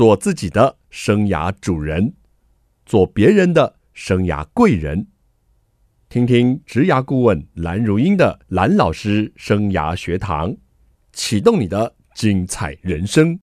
做自己的生涯主人，做别人的生涯贵人。听听职涯顾问蓝如英的蓝老师生涯学堂，启动你的精彩人生。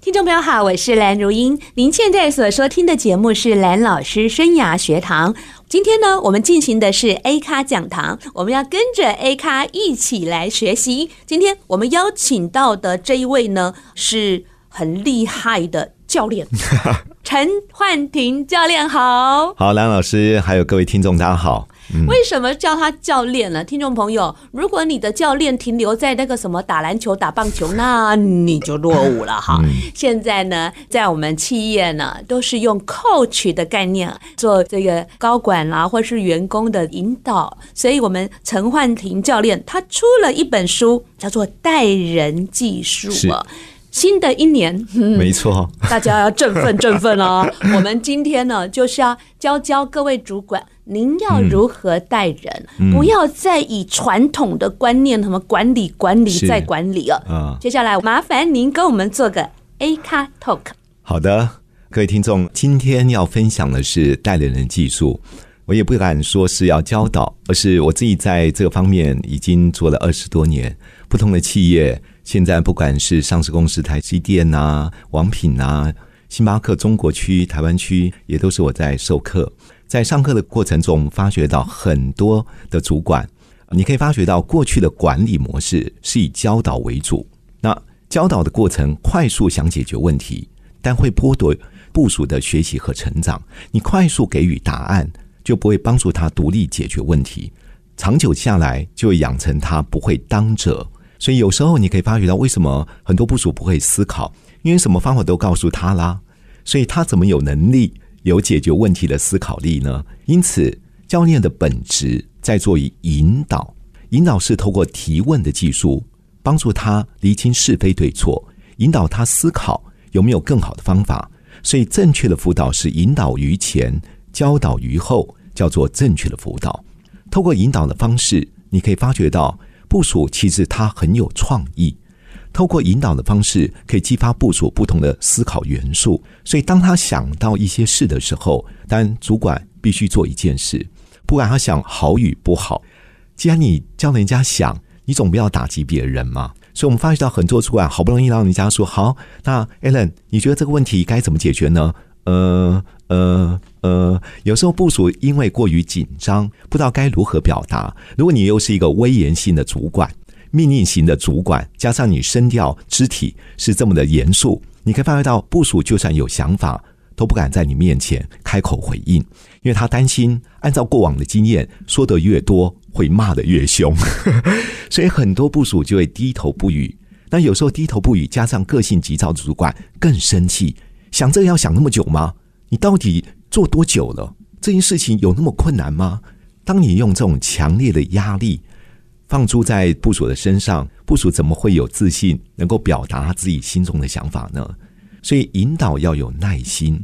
听众朋友好，我是蓝如英。您现在所收听的节目是蓝老师生涯学堂。今天呢，我们进行的是 A 咖讲堂，我们要跟着 A 咖一起来学习。今天我们邀请到的这一位呢，是很厉害的教练，陈焕廷教练好。好，蓝老师，还有各位听众，大家好。为什么叫他教练呢？听众朋友，如果你的教练停留在那个什么打篮球、打棒球，那你就落伍了哈。现在呢，在我们企业呢，都是用 coach 的概念做这个高管啦，或是员工的引导。所以，我们陈焕廷教练他出了一本书，叫做《带人技术》啊。新的一年，嗯、没错，大家要振奋振奋哦！我们今天呢，就是要教教各位主管，您要如何带人，嗯、不要再以传统的观念，什么管理、管理再管理哦。嗯，接下来麻烦您跟我们做个 A 咖 Talk。好的，各位听众，今天要分享的是带人技术。我也不敢说是要教导，而是我自己在这个方面已经做了二十多年，不同的企业。现在不管是上市公司台积电啊、王品啊、星巴克中国区、台湾区，也都是我在授课。在上课的过程中，发觉到很多的主管，你可以发觉到过去的管理模式是以教导为主。那教导的过程快速想解决问题，但会剥夺部署的学习和成长。你快速给予答案，就不会帮助他独立解决问题。长久下来，就会养成他不会当责。所以有时候你可以发觉到，为什么很多部署不会思考？因为什么方法都告诉他啦，所以他怎么有能力有解决问题的思考力呢？因此，教练的本质在做于引导，引导是透过提问的技术，帮助他厘清是非对错，引导他思考有没有更好的方法。所以，正确的辅导是引导于前，教导于后，叫做正确的辅导。透过引导的方式，你可以发觉到。部署其实他很有创意，透过引导的方式可以激发部署不同的思考元素。所以当他想到一些事的时候，但主管必须做一件事，不管他想好与不好，既然你叫人家想，你总不要打击别人嘛。所以我们发觉到很多主管好不容易让人家说好，那 Alan，你觉得这个问题该怎么解决呢？呃呃呃，有时候部署因为过于紧张，不知道该如何表达。如果你又是一个威严性的主管、命令型的主管，加上你声调、肢体是这么的严肃，你可以发觉到部署就算有想法，都不敢在你面前开口回应，因为他担心按照过往的经验，说得越多会骂得越凶，所以很多部署就会低头不语。那有时候低头不语，加上个性急躁的主管更生气。想这个要想那么久吗？你到底做多久了？这件事情有那么困难吗？当你用这种强烈的压力放诸在部署的身上，部署怎么会有自信，能够表达自己心中的想法呢？所以引导要有耐心，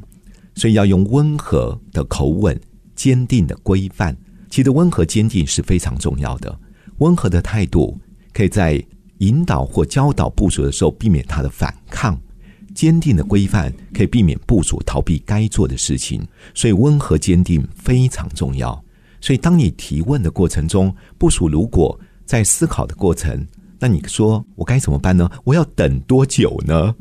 所以要用温和的口吻、坚定的规范。其实温和坚定是非常重要的。温和的态度可以在引导或教导部署的时候，避免他的反抗。坚定的规范可以避免部署逃避该做的事情，所以温和坚定非常重要。所以当你提问的过程中，部署如果在思考的过程，那你说我该怎么办呢？我要等多久呢？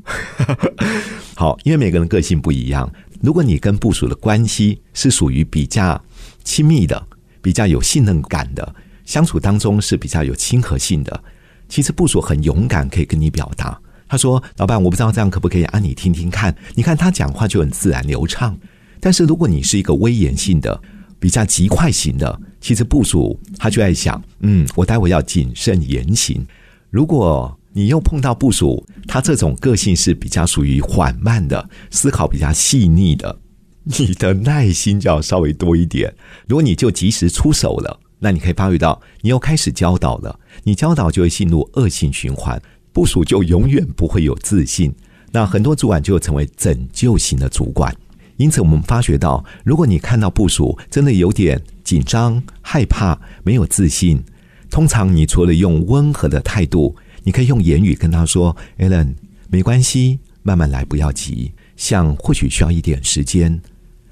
好，因为每个人个性不一样。如果你跟部署的关系是属于比较亲密的、比较有信任感的，相处当中是比较有亲和性的，其实部署很勇敢，可以跟你表达。他说：“老板，我不知道这样可不可以按你听听看？你看他讲话就很自然流畅。但是如果你是一个威严性的、比较急快型的，其实部署他就在想：嗯，我待会要谨慎言行。如果你又碰到部署，他这种个性是比较属于缓慢的，思考比较细腻的，你的耐心就要稍微多一点。如果你就及时出手了，那你可以发育到你又开始教导了，你教导就会进入恶性循环。”部署就永远不会有自信，那很多主管就成为拯救型的主管。因此，我们发觉到，如果你看到部署真的有点紧张、害怕、没有自信，通常你除了用温和的态度，你可以用言语跟他说：“Allen，没关系，慢慢来，不要急。想或许需要一点时间。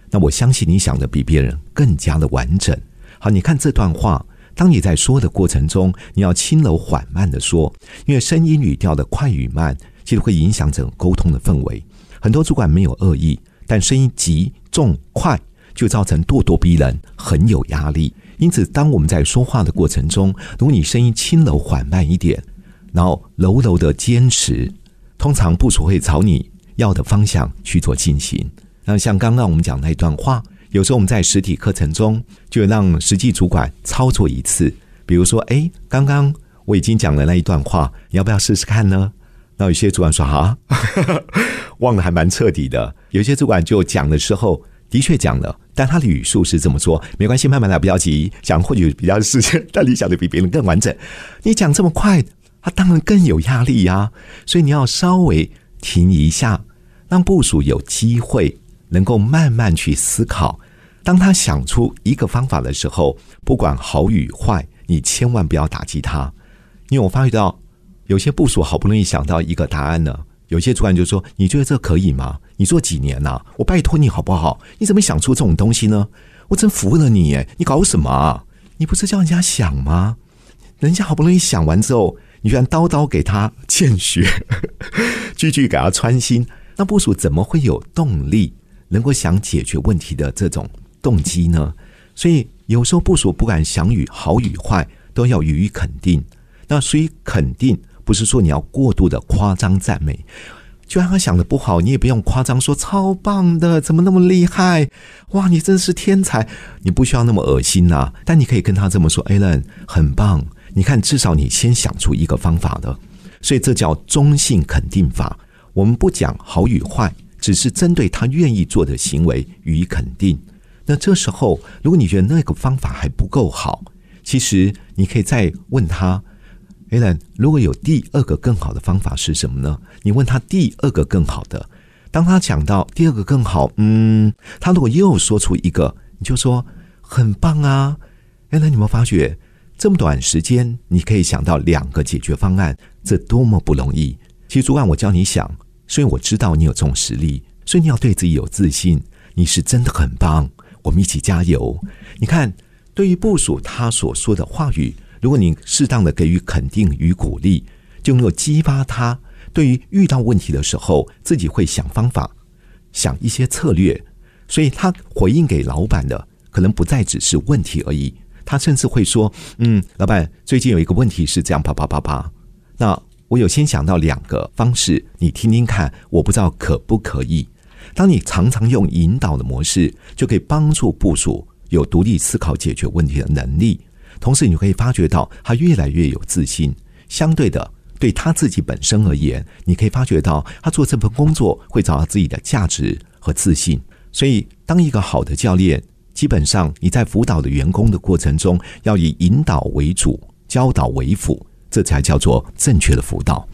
那我相信你想的比别人更加的完整。好，你看这段话，当你在说的过程中，你要轻柔缓慢的说，因为声音语调的快与慢，其实会影响整个沟通的氛围。很多主管没有恶意，但声音急重快，就造成咄咄逼人，很有压力。因此，当我们在说话的过程中，如果你声音轻柔缓慢一点，然后柔柔的坚持，通常部署会朝你要的方向去做进行。那像刚刚我们讲那一段话，有时候我们在实体课程中就让实际主管操作一次。比如说，哎，刚刚我已经讲了那一段话，你要不要试试看呢？那有些主管说啊，忘了还蛮彻底的。有些主管就讲的时候的确讲了，但他的语速是这么说，没关系，慢慢来，不要急。讲或许比较时间，但你讲的比别人更完整。你讲这么快，他当然更有压力呀。所以你要稍微停一下，让部署有机会。能够慢慢去思考，当他想出一个方法的时候，不管好与坏，你千万不要打击他，因为我发觉到有些部署好不容易想到一个答案呢，有些主管就说：“你觉得这可以吗？你做几年了？我拜托你好不好？你怎么想出这种东西呢？我真服了你耶！你搞什么啊？你不是叫人家想吗？人家好不容易想完之后，你居然刀刀给他见血，句句给他穿心，那部署怎么会有动力？”能够想解决问题的这种动机呢？所以有时候部署不管想与好与坏，都要予以肯定。那所以肯定不是说你要过度的夸张赞美，就算他想的不好，你也不用夸张说超棒的，怎么那么厉害？哇，你真是天才！你不需要那么恶心呐、但你可以跟他这么说：“Alan，很棒！你看，至少你先想出一个方法的。”所以这叫中性肯定法。我们不讲好与坏。只是针对他愿意做的行为予以肯定。那这时候，如果你觉得那个方法还不够好，其实你可以再问他：“Alan，如果有第二个更好的方法是什么呢？”你问他第二个更好的。当他讲到第二个更好，嗯，他如果又说出一个，你就说：“很棒啊！”Alan，你有没有发觉这么短时间你可以想到两个解决方案，这多么不容易？其实主管，我教你想。所以我知道你有这种实力，所以你要对自己有自信。你是真的很棒，我们一起加油。你看，对于部属他所说的话语，如果你适当的给予肯定与鼓励，就能够激发他对于遇到问题的时候，自己会想方法，想一些策略。所以他回应给老板的可能不再只是问题而已，他甚至会说：“嗯，老板，最近有一个问题是这样，啪啪啪啪。”那。我有先想到两个方式，你听听看，我不知道可不可以。当你常常用引导的模式，就可以帮助部属有独立思考、解决问题的能力。同时，你会发觉到他越来越有自信。相对的，对他自己本身而言，你可以发觉到他做这份工作会找到自己的价值和自信。所以，当一个好的教练，基本上你在辅导的员工的过程中，要以引导为主，教导为辅。这才叫做正确的辅导。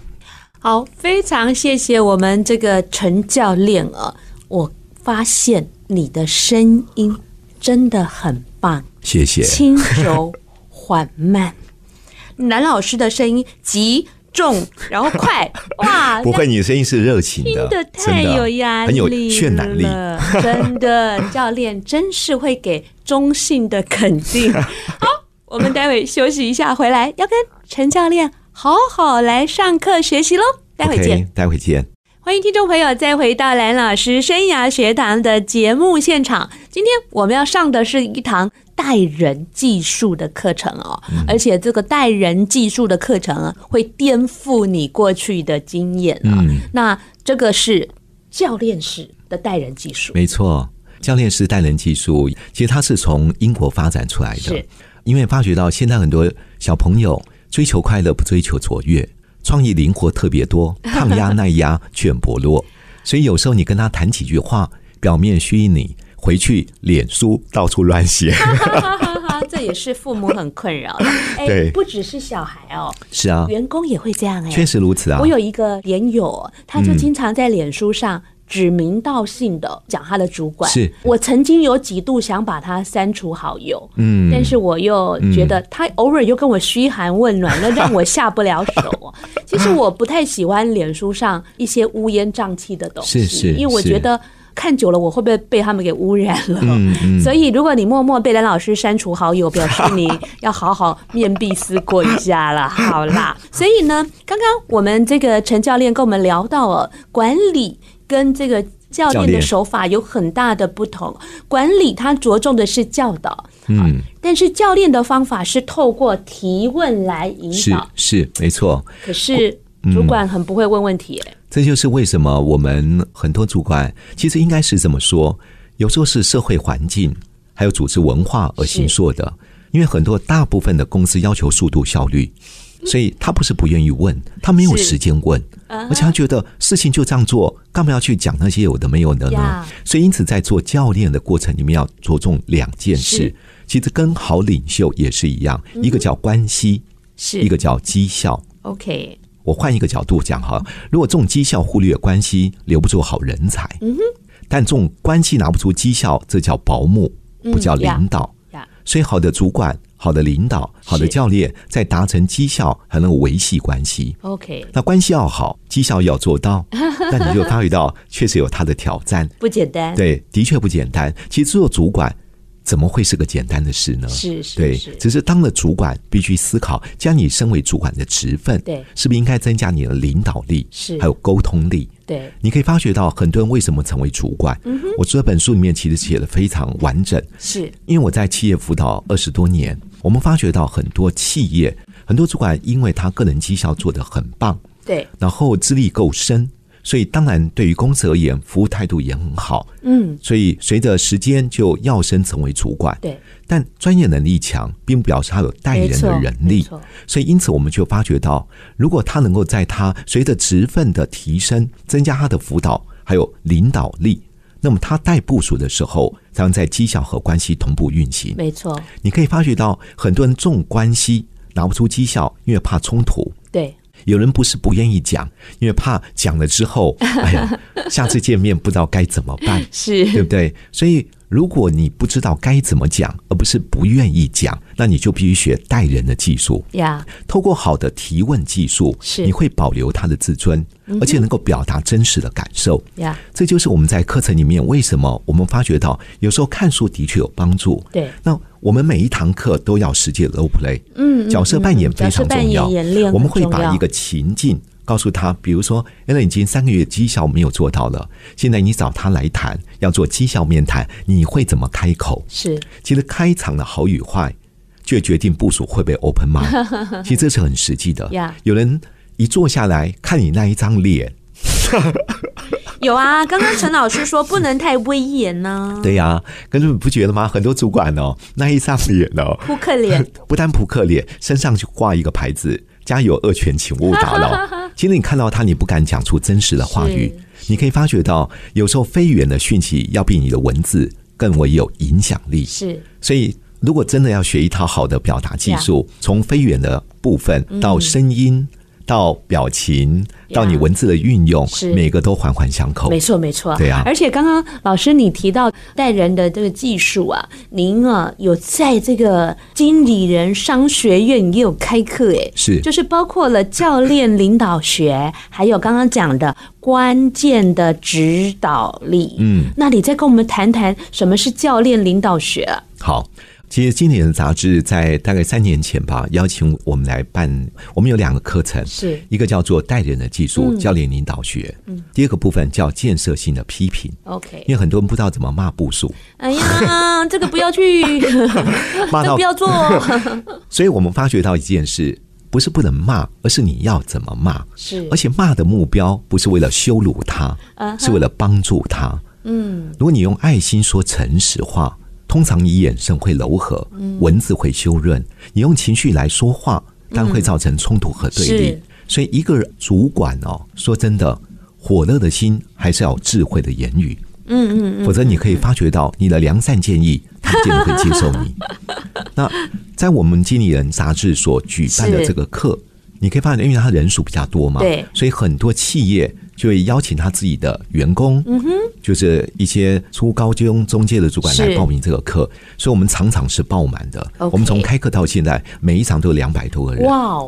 好，非常谢谢我们这个陈教练啊！我发现你的声音真的很棒，谢谢。轻柔缓慢，男老师的声音急重然后快，哇！不会，你的声音是热情的，听得太有压力，很有渲染力。真的，教练真是会给中性的肯定。好。我们待会休息一下，回来要跟陈教练好好来上课学习喽。待会见，待会见。欢迎听众朋友再回到蓝老师生涯学堂的节目现场。今天我们要上的是一堂带人技术的课程哦，而且这个带人技术的课程啊，会颠覆你过去的经验啊。那这个是教练式的带人技术，没错，教练式带人技术，其实它是从英国发展出来的。因为发觉到现在很多小朋友追求快乐，不追求卓越，创意灵活特别多，抗压耐压却很薄弱。所以有时候你跟他谈几句话，表面虚拟你，回去脸书到处乱写。这也是父母很困扰的。哎，对，不只是小孩哦，是啊，员工也会这样哎，确实如此啊。我有一个连友，他就经常在脸书上指名道姓的讲他的主管。是我曾经有几度想把他删除好友，嗯，但是我又觉得他偶尔又跟我嘘寒问暖，那 让我下不了手。其实我不太喜欢脸书上一些乌烟瘴气的东西，是是，因为我觉得。看久了，我会不会被他们给污染了？嗯嗯、所以，如果你默默被蓝老师删除好友，表示你要好好面壁思过一下了。好啦，所以呢，刚刚我们这个陈教练跟我们聊到了管理跟这个教练的手法有很大的不同。管理他着重的是教导，嗯，但是教练的方法是透过提问来引导，是是没错。可是主管很不会问问题、欸。这就是为什么我们很多主管其实应该是这么说：有时候是社会环境还有组织文化而形塑的。因为很多大部分的公司要求速度效率，所以他不是不愿意问，他没有时间问，而且他觉得事情就这样做，干嘛要去讲那些有的没有的呢？所以因此在做教练的过程里面要着重两件事，其实跟好领袖也是一样，一个叫关系，是一个叫绩效。OK。我换一个角度讲哈，如果这种绩效忽略关系，留不住好人才。嗯哼。但这种关系拿不出绩效，这叫保姆，不叫领导。所以，好的主管、好的领导、好的教练，在达成绩效还能维系关系。OK。那关系要好，绩效要做到，那你就发觉到确实有他的挑战，不简单。对，的确不简单。其实做主管。怎么会是个简单的事呢？是是，对，只是当了主管，必须思考，将你身为主管的职分，对，是不是应该增加你的领导力，是，还有沟通力，对，你可以发觉到很多人为什么成为主管。嗯，我这本书里面其实写的非常完整，是因为我在企业辅导二十多年，我们发觉到很多企业，很多主管因为他个人绩效做得很棒，对，然后资历够深。所以，当然，对于公司而言，服务态度也很好。嗯，所以随着时间就要升成为主管。对，但专业能力强，并不表示他有带人的能力。所以，因此我们就发觉到，如果他能够在他随着职分的提升，增加他的辅导还有领导力，那么他带部署的时候，才能在绩效和关系同步运行。没错，你可以发觉到，很多人重关系拿不出绩效，因为怕冲突。对。有人不是不愿意讲，因为怕讲了之后，哎呀，下次见面不知道该怎么办，是对不对？所以，如果你不知道该怎么讲，而不是不愿意讲，那你就必须学待人的技术呀。透过好的提问技术，是你会保留他的自尊，而且能够表达真实的感受呀。这就是我们在课程里面为什么我们发觉到，有时候看书的确有帮助。对，那。我们每一堂课都要实际 role play，嗯，角色扮演非常重要。我们会把一个情境告诉他，比如说，Ellen 已经三个月绩效没有做到了，现在你找他来谈，要做绩效面谈，你会怎么开口？是，其实开场的好与坏，就决定部署会被 open 吗？其实这是很实际的。有人一坐下来看你那一张脸。有啊，刚刚陈老师说不能太威严呢。对呀、啊，可是你不觉得吗？很多主管哦，那一张脸哦，扑克脸，不但扑克脸，身上就挂一个牌子：“家有恶犬，请勿打扰。”其实你看到他，你不敢讲出真实的话语。你可以发觉到，有时候非语言的讯息要比你的文字更为有影响力。是，所以如果真的要学一套好的表达技术，从非语言的部分到声音。到表情，到你文字的运用，是每个都环环相扣。没错，没错。对啊，而且刚刚老师你提到带人的这个技术啊，您啊有在这个经理人商学院也有开课哎，是，就是包括了教练领导学，还有刚刚讲的关键的指导力。嗯，那你再跟我们谈谈什么是教练领导学啊？好。其实，今年的杂志在大概三年前吧，邀请我们来办。我们有两个课程，是一个叫做带人的技术，教练领导学。嗯，第二个部分叫建设性的批评。OK，因为很多人不知道怎么骂部属。哎呀，这个不要去，骂到不要做。所以我们发觉到一件事，不是不能骂，而是你要怎么骂。是，而且骂的目标不是为了羞辱他，是为了帮助他。嗯，如果你用爱心说诚实话。通常你眼神会柔和，文字会修润。你用情绪来说话，但会造成冲突和对立。所以，一个主管哦，说真的，火热的心还是要有智慧的言语。嗯嗯嗯，否则你可以发觉到你的良善建议，他不见得会接受你。那在我们经理人杂志所举办的这个课，你可以发现，因为他人数比较多嘛，对，所以很多企业。就会邀请他自己的员工，嗯哼，就是一些初高中中介的主管来报名这个课，所以我们场场是爆满的。我们从开课到现在，每一场都有两百多个人。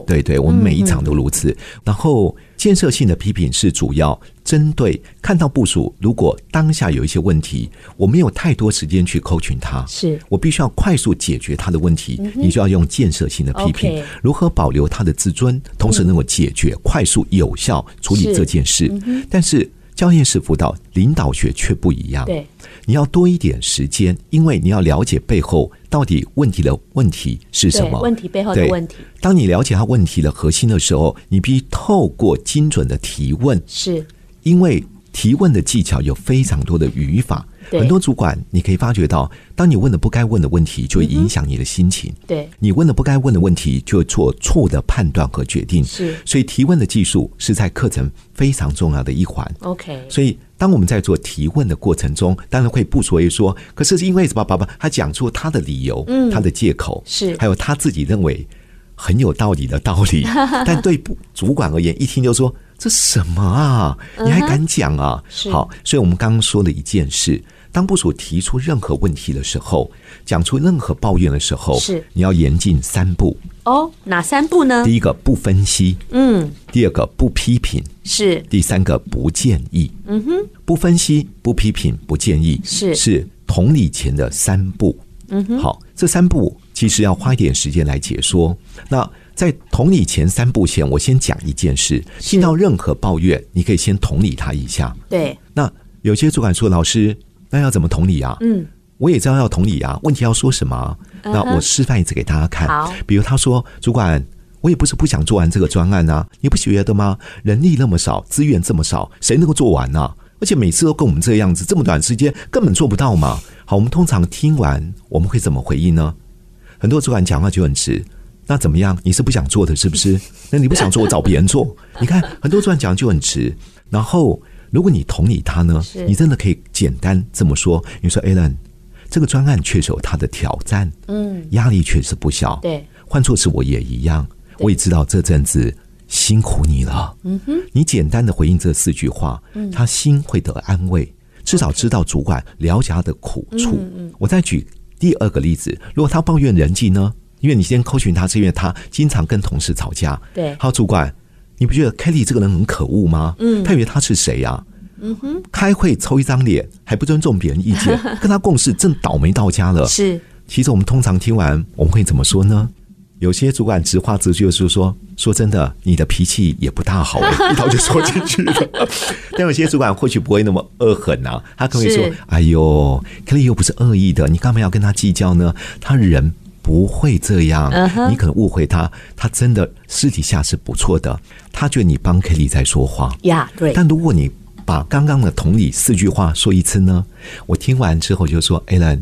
对对，我们每一场都如此。嗯、然后。建设性的批评是主要针对看到部署，如果当下有一些问题，我没有太多时间去 coaching 他，是我必须要快速解决他的问题，你就要用建设性的批评，如何保留他的自尊，同时能够解决、快速、有效处理这件事。但是。教练式辅导领导学却不一样，对，你要多一点时间，因为你要了解背后到底问题的问题是什么，问题背后的问题。当你了解他问题的核心的时候，你必须透过精准的提问，是因为提问的技巧有非常多的语法。很多主管，你可以发觉到，当你问了不该问的问题，就会影响你的心情。对，你问了不该问的问题，就会做错的判断和决定。是，所以提问的技术是在课程非常重要的一环。OK，所以当我们在做提问的过程中，当然会不所谓说，可是是因为什么？爸爸他讲出他的理由，嗯，他的借口是，还有他自己认为很有道理的道理。但对主管而言，一听就说这什么啊？你还敢讲啊？好，所以我们刚刚说了一件事。当部署提出任何问题的时候，讲出任何抱怨的时候，是你要严禁三步哦。哪三步呢？第一个不分析，嗯；第二个不批评，是；第三个不建议，嗯哼。不分析、不批评、不建议，是是同理前的三步，嗯哼。好，这三步其实要花一点时间来解说。那在同理前三步前，我先讲一件事：听到任何抱怨，你可以先同理他一下。对。那有些主管说：“老师。”那要怎么同理啊？嗯，我也知道要同理啊。问题要说什么？那我示范一次给大家看。好，比如他说：“主管，我也不是不想做完这个专案啊，你不觉得吗？人力那么少，资源这么少，谁能够做完呢？而且每次都跟我们这个样子，这么短时间根本做不到嘛。”好，我们通常听完我们会怎么回应呢？很多主管讲话就很直。那怎么样？你是不想做的，是不是？那你不想做，我找别人做。你看，很多主管讲就很直，然后。如果你同理他呢，你真的可以简单这么说：你说，Alan，这个专案确实有他的挑战，嗯，压力确实不小。对，换作是我也一样，我也知道这阵子辛苦你了。嗯哼，你简单的回应这四句话，他心会得安慰，至少知道主管了解他的苦处。我再举第二个例子，如果他抱怨人际呢？因为你先 coaching 他，是因为他经常跟同事吵架。对，好，主管。你不觉得 Kelly 这个人很可恶吗？嗯，他以为他是谁呀、啊？嗯哼，开会抽一张脸，还不尊重别人意见，跟他共事正倒霉到家了。是，其实我们通常听完，我们会怎么说呢？有些主管直话直句就是说：“说真的，你的脾气也不大好。”一刀就说进去了。但有些主管或许不会那么恶狠啊，他可能会说：“哎呦，Kelly 又不是恶意的，你干嘛要跟他计较呢？他人。”不会这样，你可能误会他，他真的私底下是不错的。他觉得你帮 Kelly 在说话呀，对。但如果你把刚刚的同理四句话说一次呢？我听完之后就说：“Alan，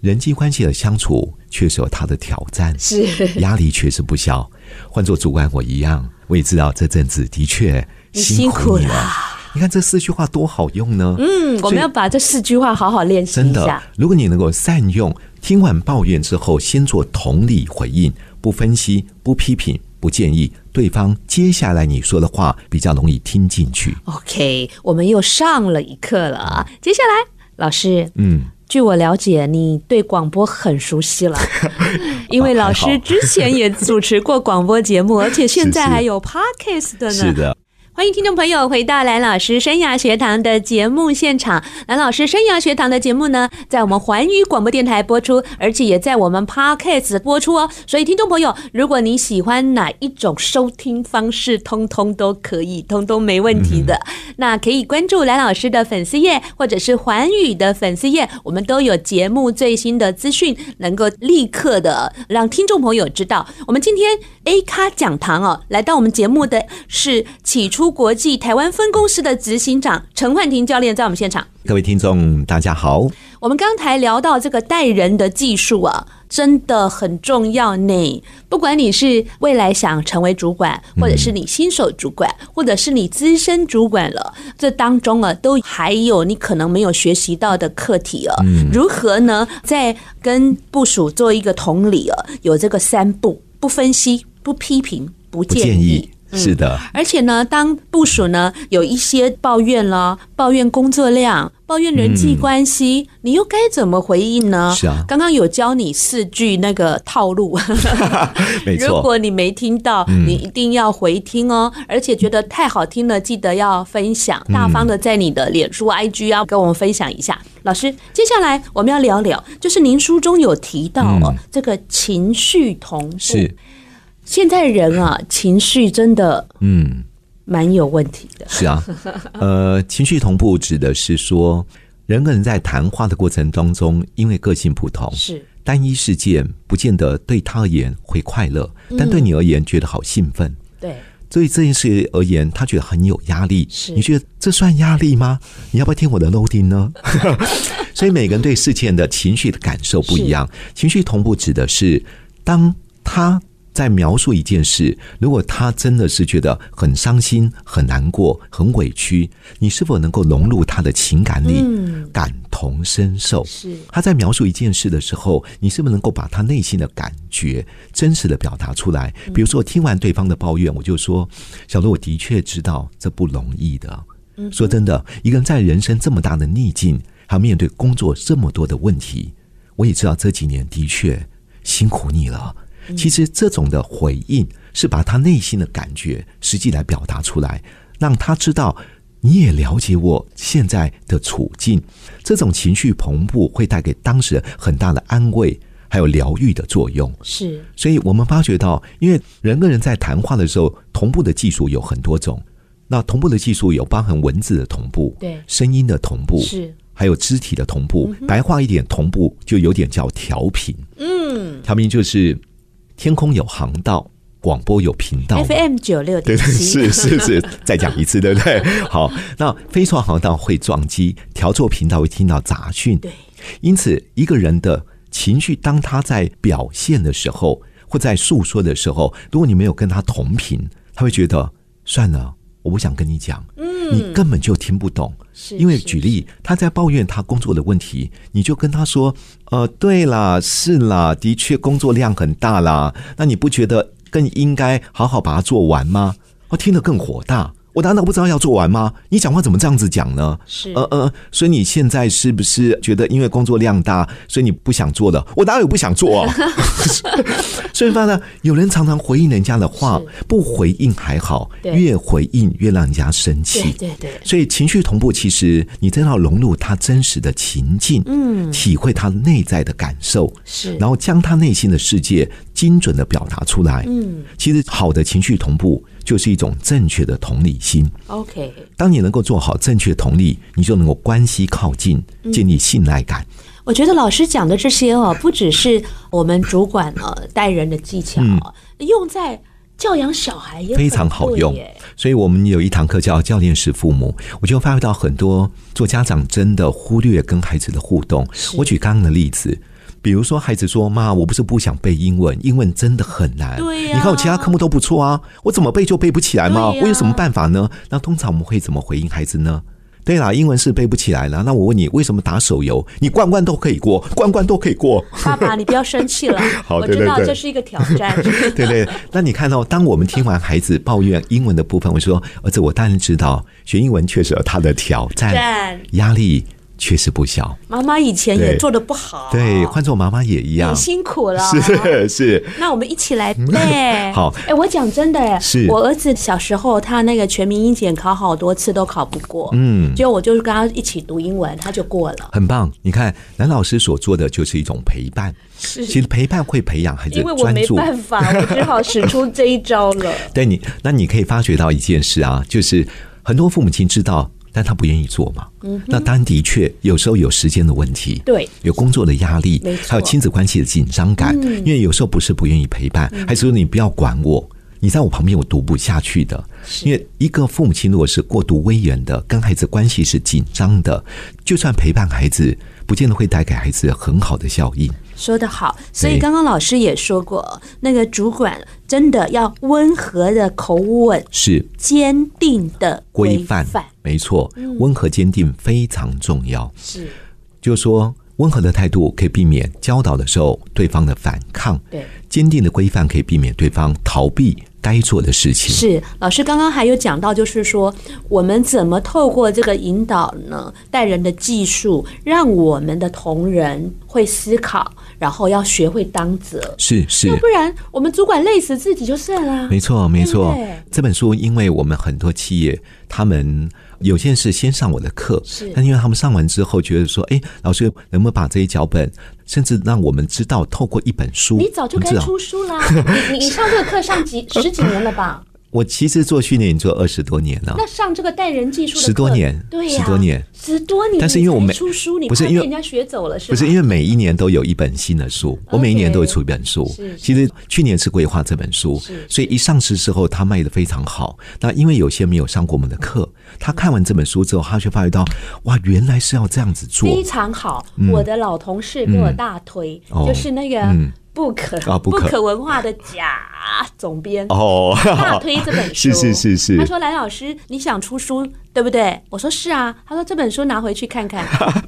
人际关系的相处确实有他的挑战，是压力确实不小。换做主管我一样，我也知道这阵子的确辛苦你了。你看这四句话多好用呢。嗯，我们要把这四句话好好练习一下。真的，如果你能够善用。听完抱怨之后，先做同理回应，不分析、不批评、不建议，对方接下来你说的话比较容易听进去。OK，我们又上了一课了啊！接下来，老师，嗯，据我了解，你对广播很熟悉了，因为老师之前也主持过广播节目，而且现在还有 Podcast 的呢。是的。欢迎听众朋友回到蓝老师生涯学堂的节目现场。蓝老师生涯学堂的节目呢，在我们环宇广播电台播出，而且也在我们 Podcast 播出哦。所以，听众朋友，如果你喜欢哪一种收听方式，通通都可以，通通没问题的。那可以关注蓝老师的粉丝页，或者是环宇的粉丝页，我们都有节目最新的资讯，能够立刻的让听众朋友知道。我们今天 A 咖讲堂哦，来到我们节目的是起初。出国际台湾分公司的执行长陈焕庭教练在我们现场。各位听众，大家好。我们刚才聊到这个带人的技术啊，真的很重要呢。不管你是未来想成为主管，或者是你新手主管，或者是你资深主管了，这当中啊，都还有你可能没有学习到的课题啊。如何呢？在跟部署做一个同理啊，有这个三不：不分析、不批评、不建议。是的，而且呢，当部署呢有一些抱怨了，抱怨工作量，抱怨人际关系，嗯、你又该怎么回应呢？是啊，刚刚有教你四句那个套路，没错。如果你没听到，你一定要回听哦。嗯、而且觉得太好听了，记得要分享，大方的在你的脸书、IG 要跟我们分享一下。老师，接下来我们要聊聊，就是您书中有提到哦，这个情绪同步。是，现在人啊，情绪真的嗯。蛮有问题的，是啊，呃，情绪同步指的是说，人跟人在谈话的过程当中，因为个性不同，是单一事件不见得对他而言会快乐，但对你而言觉得好兴奋，对，所以这件事而言，他觉得很有压力。是，你觉得这算压力吗？你要不要听我的 loading 呢？所以每个人对事件的情绪的感受不一样，情绪同步指的是当他。在描述一件事，如果他真的是觉得很伤心、很难过、很委屈，你是否能够融入他的情感里，感同身受？是他在描述一件事的时候，你是不是能够把他内心的感觉真实的表达出来？比如说，我听完对方的抱怨，我就说：“小罗，我的确知道这不容易的。说真的，一个人在人生这么大的逆境，还要面对工作这么多的问题，我也知道这几年的确辛苦你了。”其实这种的回应是把他内心的感觉实际来表达出来，让他知道你也了解我现在的处境。这种情绪同步会带给当事人很大的安慰，还有疗愈的作用。是，所以我们发觉到，因为人跟人在谈话的时候，同步的技术有很多种。那同步的技术有包含文字的同步，对，声音的同步，是，还有肢体的同步。白话一点，同步就有点叫调频。嗯，调频就是。天空有航道，广播有频道。FM 九六点七，对对是是是，再讲一次，对不对？好，那飞错航道会撞击，调错频道会听到杂讯。对，因此一个人的情绪，当他在表现的时候，或在诉说的时候，如果你没有跟他同频，他会觉得算了，我不想跟你讲。嗯，你根本就听不懂。因为举例，他在抱怨他工作的问题，你就跟他说：“呃，对啦，是啦，的确工作量很大啦。那你不觉得更应该好好把它做完吗？”我听得更火大。我难道不知道要做完吗？你讲话怎么这样子讲呢？是呃呃，所以你现在是不是觉得因为工作量大，所以你不想做了？我哪有不想做啊？所以发现有人常常回应人家的话，不回应还好，越回应越让人家生气。对对对。所以情绪同步，其实你真要融入他真实的情境，嗯，体会他内在的感受，是，然后将他内心的世界精准的表达出来。嗯，其实好的情绪同步。就是一种正确的同理心。OK，当你能够做好正确同理，你就能够关系靠近，建立信赖感。嗯，我觉得老师讲的这些哦，不只是我们主管哦待人的技巧，嗯，用在教养小孩也非常好用。所以我们有一堂课叫教练式父母，我就发觉到很多做家长真的忽略跟孩子的互动。我举刚刚的例子。比如说，孩子说：“妈，我不是不想背英文，英文真的很难。对呀，你看我其他科目都不错啊，我怎么背就背不起来吗？我有什么办法呢？那通常我们会怎么回应孩子呢？对啦，英文是背不起来了。那我问你，为什么打手游你关关都可以过，关关都可以过？爸爸，你不要生气了。好，我知道这是一个挑战。对对，那你看到，当我们听完孩子抱怨英文的部分，我说：儿子，我当然知道，学英文确实有它的挑战、压力。”确实不小，妈妈以前也做的不好，对，换做妈妈也一样，很辛苦了，是是。那我们一起来背，好。哎，我讲真的，哎，是。我儿子小时候他那个全民英检考好多次都考不过，嗯，结果我就是跟他一起读英文，他就过了，很棒。你看，男老师所做的就是一种陪伴，是，其实陪伴会培养孩子专注，因为我没办法，我只好使出这一招了。对你，那你可以发觉到一件事啊，就是很多父母亲知道。但他不愿意做嘛？嗯，那当然的确有时候有时间的问题，对，有工作的压力，还有亲子关系的紧张感。嗯，因为有时候不是不愿意陪伴，还是说你不要管我，你在我旁边我读不下去的。因为一个父母亲如果是过度威严的，跟孩子关系是紧张的，就算陪伴孩子，不见得会带给孩子很好的效应。说得好，所以刚刚老师也说过，那个主管真的要温和的口吻，是。坚定的规范，没错，温和坚定非常重要。是，就是说温和的态度可以避免教导的时候对方的反抗，对，坚定的规范可以避免对方逃避该做的事情。是老师刚刚还有讲到，就是说我们怎么透过这个引导呢，带人的技术，让我们的同仁会思考，然后要学会当责。是是，要不然我们主管累死自己就是了。没错没错，这本书因为我们很多企业他们。有些人是先上我的课，是，但因为他们上完之后觉得说，哎，老师能不能把这些脚本，甚至让我们知道，透过一本书，你早就该出书啦！你你上这个课上几十几年了吧？我其实做训练做二十多年了，那上这个带人技术十多年，对呀、啊，十多年，十多年。但是因为我没出书，你不是因为人家学走了，是不是因为每一年都有一本新的书，我每一年都会出一本书。是，其实去年是规划这本书，所以一上市之后，它卖的非常好。那因为有些没有上过我们的课，他看完这本书之后，他却发觉到，哇，原来是要这样子做，非常好。我的老同事给我大推，就是那个。Book 啊，Book。文化的贾总编。哦，大推这本书，是是是是。他说：“蓝老师，你想出书对不对？”我说：“是啊。”他说：“这本书拿回去看看。”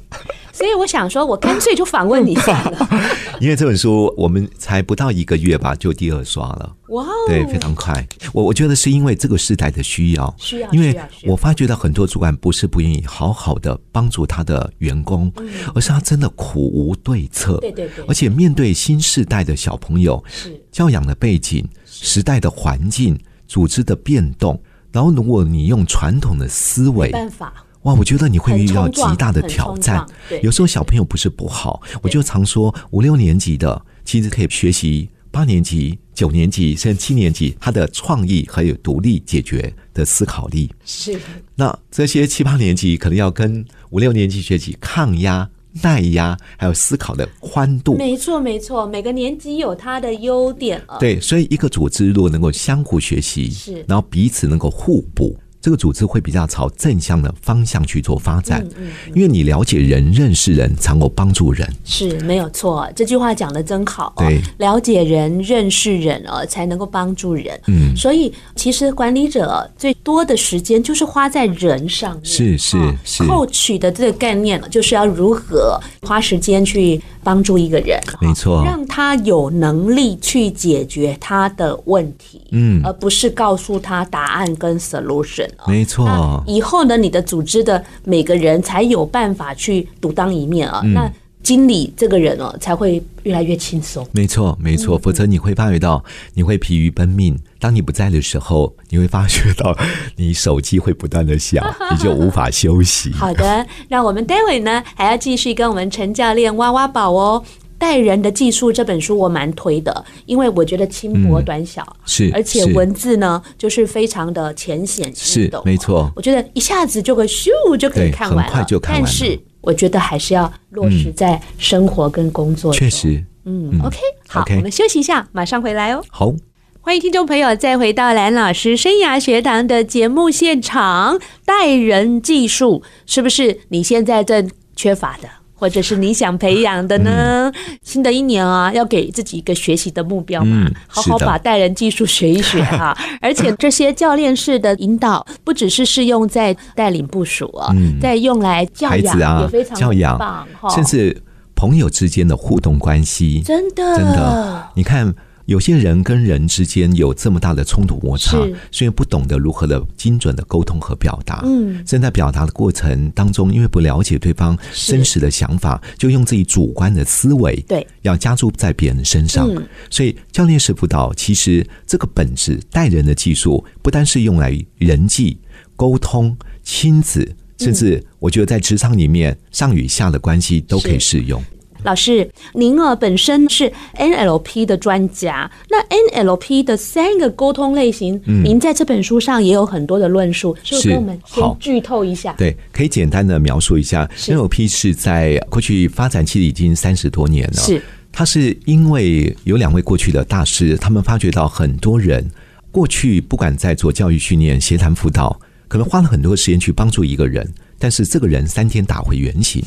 所以我想说，我干脆就访问你算了。因为这本书我们才不到一个月吧，就第二刷了。哇哦，对，非常快。我我觉得是因为这个时代的需要，需要，因为我发觉到很多主管不是不愿意好好的帮助他的员工，而是他真的苦无对策。对对对。而且面对新时代的小朋友，是教养的背景、时代的环境、组织的变动，然后如果你用传统的思维，没办法。哇，我觉得你会遇到极大的挑战。有时候小朋友不是不好，我就常说五六年级的其实可以学习八年级、九年级甚至七年级他的创意还有独立解决的思考力。是。那这些七八年级可能要跟五六年级学习抗压、耐压，还有思考的宽度。没错，没错，每个年级有它的优点。对，所以一个组织如果能够相互学习，是，然后彼此能够互补。这个组织会比较朝正向的方向去做发展，嗯嗯，因为你了解人、认识人，才能够帮助人，是没有错。这句话讲的真好，对，了解人、认识人哦，才能够帮助人。嗯，所以其实管理者最多的时间就是花在人上面，是是是。coach 的这个概念就是要如何花时间去帮助一个人，没错，让他有能力去解决他的问题，嗯，而不是告诉他答案跟 solution。没错，以后呢，你的组织的每个人才有办法去独当一面啊。嗯、那经理这个人哦，才会越来越轻松。没错，没错，否则你会发觉到你会疲于奔命。当你不在的时候，你会发觉到你手机会不断的响，你就无法休息。好的，那我们待会呢还要继续跟我们陈教练挖挖宝哦。带人的技术这本书我蛮推的，因为我觉得轻薄短小，嗯、是，而且文字呢就是非常的浅显易懂，没错。我觉得一下子就会咻就可以看完了，很快就看完了。但是我觉得还是要落实在生活跟工作嗯。确实，嗯，嗯，OK，好，okay. 我们休息一下，马上回来哦。好，欢迎听众朋友再回到蓝老师生涯学堂的节目现场。待人技术是不是你现在正缺乏的？或者是你想培养的呢？嗯、新的一年啊，要给自己一个学习的目标嘛，嗯、好好把带人技术学一学哈。而且这些教练式的引导，不只是适用在带领部署啊，在、嗯、用来教养也非常棒哈、啊，甚至朋友之间的互动关系，真的真的，你看。有些人跟人之间有这么大的冲突摩擦，是因为不懂得如何的精准的沟通和表达。嗯，正在表达的过程当中，因为不了解对方真实的想法，就用自己主观的思维，对，要加注在别人身上。所以，教练式辅导其实这个本质带人的技术，不单是用来人际沟通、亲子，甚至我觉得在职场里面上与下的关系都可以适用。老师，您啊本身是 NLP 的专家，那 NLP 的三个沟通类型，嗯，您在这本书上也有很多的论述，是，是跟我们先剧透一下。对，可以简单的描述一下，NLP 是在过去发展期已经三十多年了。是，它是因为有两位过去的大师，他们发觉到很多人过去不管在做教育训练、协谈辅导，可能花了很多时间去帮助一个人，但是这个人三天打回原形。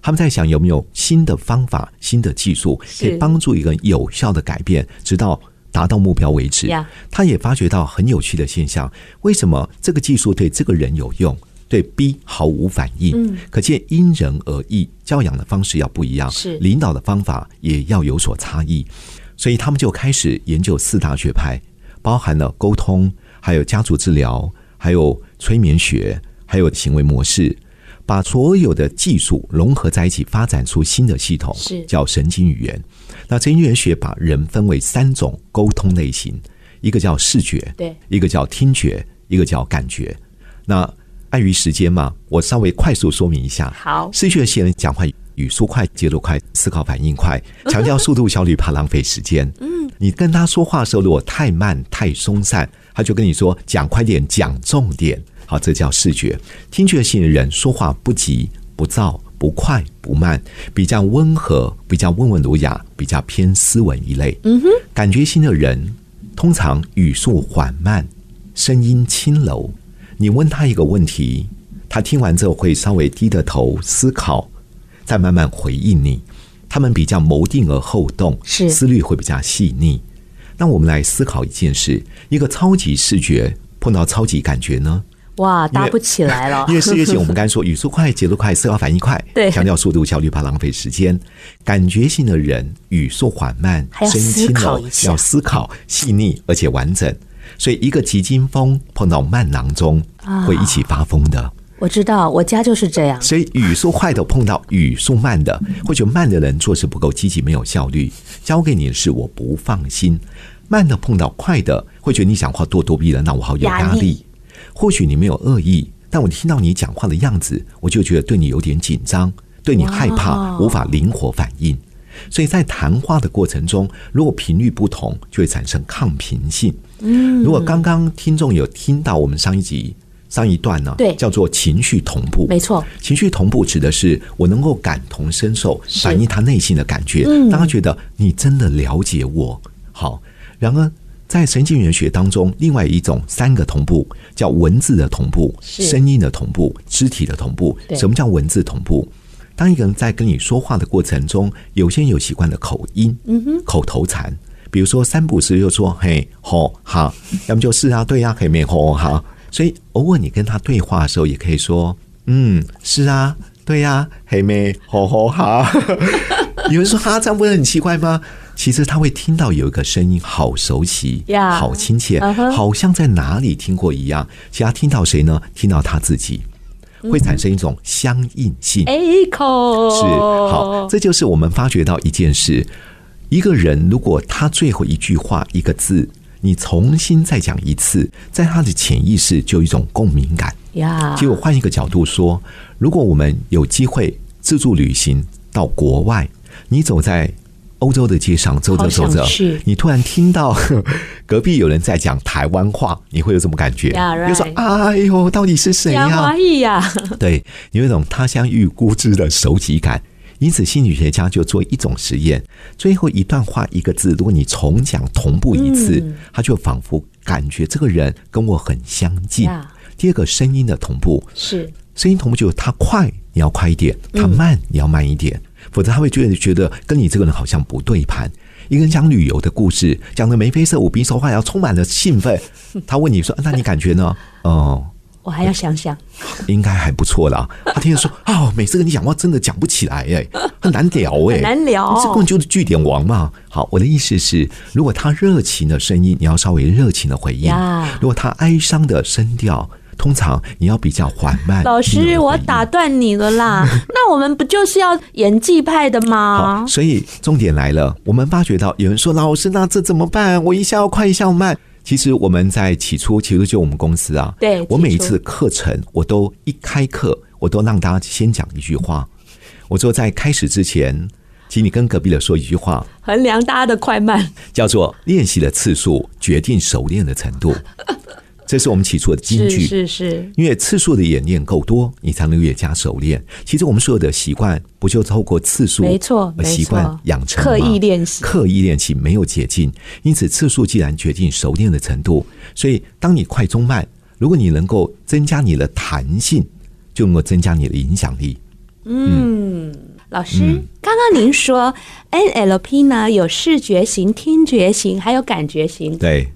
他们在想有没有新的方法、新的技术可以帮助一个有效的改变，直到达到目标为止。他也发觉到很有趣的现象：为什么这个技术对这个人有用，对 B 毫无反应？可见因人而异，教养的方式要不一样，是领导的方法也要有所差异。所以他们就开始研究四大学派。包含了沟通，还有家族治疗，还有催眠学，还有行为模式，把所有的技术融合在一起，发展出新的系统，是叫神经语言。那神经语言学把人分为三种沟通类型，一个叫视觉，对，一个叫听觉，一个叫感觉。那碍于时间嘛，我稍微快速说明一下。好，视觉型人讲话语速快、节奏快、思考反应快，强调速度效率，怕浪费时间。嗯，你跟他说话的时候，如果太慢、太松散，他就跟你说讲快点，讲重点。好，这叫视觉。听觉型的人说话不急不躁。不快不慢，比较温和，比较温文儒雅，比较偏斯文一类。嗯哼，感觉型的人通常语速缓慢，声音轻柔。你问他一个问题，他听完之后会稍微低着头思考，再慢慢回应你。他们比较谋定而后动，是思虑会比较细腻。那我们来思考一件事：一个超级视觉碰到超级感觉呢？哇，搭不起来了。因为视觉型我们刚才说语速快、节奏快、思考反应快，对，强调速度效率，怕浪费时间。感觉型的人语速缓慢，声音轻柔，要思考细腻而且完整。所以一个急惊风碰到慢郎中，会一起发疯的。我知道，我家就是这样。所以语速快的碰到语速慢的，会觉得慢的人做事不够积极，没有效率。交给你的事我不放心。慢的碰到快的，会觉得你讲话咄咄逼人，让我好有压力。或许你没有恶意，但我听到你讲话的样子，我就觉得对你有点紧张，对你害怕，无法灵活反应。所以在谈话的过程中，如果频率不同，就会产生抗频性。嗯，如果刚刚听众有听到我们上一集上一段呢，对，叫做情绪同步，没错，情绪同步指的是我能够感同身受，反映他内心的感觉，让他觉得你真的了解我。好，然而。在神经语言学当中，另外一种三个同步叫文字的同步、声音的同步、肢体的同步。什么叫文字同步？当一个人在跟你说话的过程中，有些人有习惯的口音、口头禅，比如说三不时就说“嘿吼哈”，要么就是啊，对呀，嘿没吼哈。所以偶尔你跟他对话的时候，也可以说“嗯，是啊，对呀，嘿妹吼吼哈”。有人说：“哈，这样不是很奇怪吗？”其实他会听到有一个声音，好熟悉，yeah, 好亲切，uh -huh. 好像在哪里听过一样。其实他听到谁呢？听到他自己，会产生一种相应性。Echo 是好，这就是我们发觉到一件事：一个人如果他最后一句话一个字，你重新再讲一次，在他的潜意识就有一种共鸣感。呀，结果换一个角度说，如果我们有机会自助旅行到国外，你走在。欧洲的街上走着走着，你突然听到 隔壁有人在讲台湾话，你会有什么感觉？Yeah, right. 就说：“哎呦，到底是谁呀？”呀，对，有一种他乡遇故知的熟悉感。因此，心理学家就做一种实验：最后一段话一个字，如果你重讲同步一次，嗯、他就仿佛感觉这个人跟我很相近。Yeah. 第二个，声音的同步是声音同步，就是他快你要快一点，他慢你要慢一点。嗯否则他会觉得觉得跟你这个人好像不对盘。一个人讲旅游的故事，讲的眉飞色舞，比手画脚，充满了兴奋。他问你说：“那你感觉呢？”哦，我还要想想，应该还不错啦。他听着说：“哦，每次跟你讲话真的讲不起来哎，很难聊哎，很难聊。这根本就是句点王嘛。”好，我的意思是，如果他热情的声音，你要稍微热情的回应；如果他哀伤的声调。通常你要比较缓慢。老师，我打断你了啦。那我们不就是要演技派的吗？好，所以重点来了。我们发觉到有人说：“老师，那这怎么办？我一下要快，一下要慢。”其实我们在起初，其实就我们公司啊。对，我每一次课程，我都一开课，我都让大家先讲一句话。我说在开始之前，请你跟隔壁的说一句话，衡量大家的快慢，叫做练习的次数决定熟练的程度。这是我们起初的金句，是是是，因为次数的演练够多，你才能越加熟练。其实我们所有的习惯，不就透过次数，没错，习惯养成，刻意练习，刻意练习没有捷径。因此，次数既然决定熟练的程度，所以当你快中慢，如果你能够增加你的弹性，就能够增加你的影响力。嗯，嗯老师，嗯，刚刚您说 NLP 呢有视觉型、听觉型，还有感觉型，对。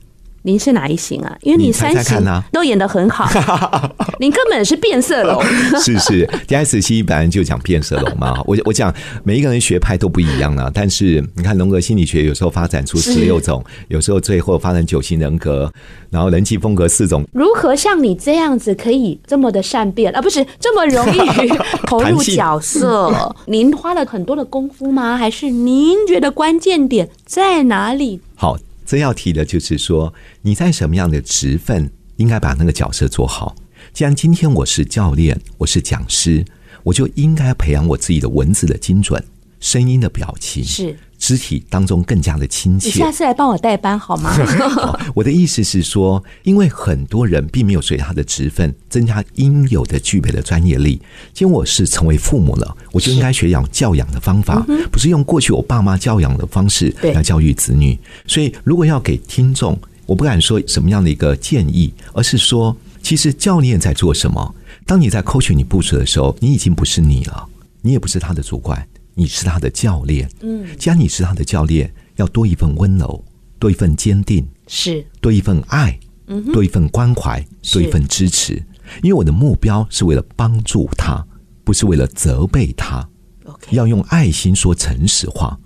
您是哪一型啊？因为你三型都演的很好，您根本是变色龙。是是，DISC 本来就讲变色龙嘛。我我讲每一个人学派都不一样啊。但是你看龙格心理学有时候发展出十六种，有时候最后发展九型人格，然后人际风格四种。如何像你这样子可以这么的善变啊？不是这么容易 投入角色？您花了很多的功夫吗？还是您觉得关键点在哪里？好。这要提的就是说，你在什么样的职分，应该把那个角色做好。既然今天我是教练，我是讲师，我就应该培养我自己的文字的精准，声音的表情是。肢体当中更加的亲切。你下次来帮我代班好吗？我的意思是说，因为很多人并没有随他的职分增加应有的具备的专业力。既然我是成为父母了，我就应该学养教养的方法，不是用过去我爸妈教养的方式来教育子女。所以，如果要给听众，我不敢说什么样的一个建议，而是说，其实教练在做什么？当你在 coach 你部署的时候，你已经不是你了，你也不是他的主管。你是他的教练，嗯，既然你是他的教练，要多一份温柔，多一份坚定，是多一份爱，嗯，多一份关怀，多一份支持。因为我的目标是为了帮助他，不是为了责备他。OK，要用爱心说诚实话。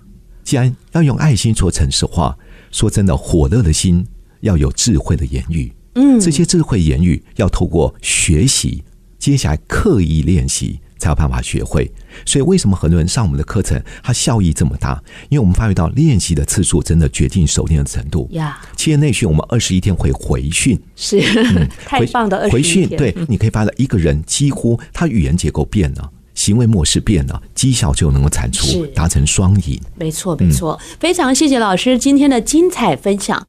既然要用爱心说诚实话，说真的，火热的心要有智慧的言语，嗯，这些智慧言语要透过学习，接下来刻意练习。才有办法学会，所以为什么很多人上我们的课程，它效益这么大？因为我们发觉到练习的次数真的决定熟练的程度。呀，企业内训我们二十一天会回训，是、嗯、太棒的回训。对，你可以发现一个人几乎他语言结构变了，行为模式变了，绩效就能够产出，达成双赢。没错，没错、嗯，非常谢谢老师今天的精彩分享。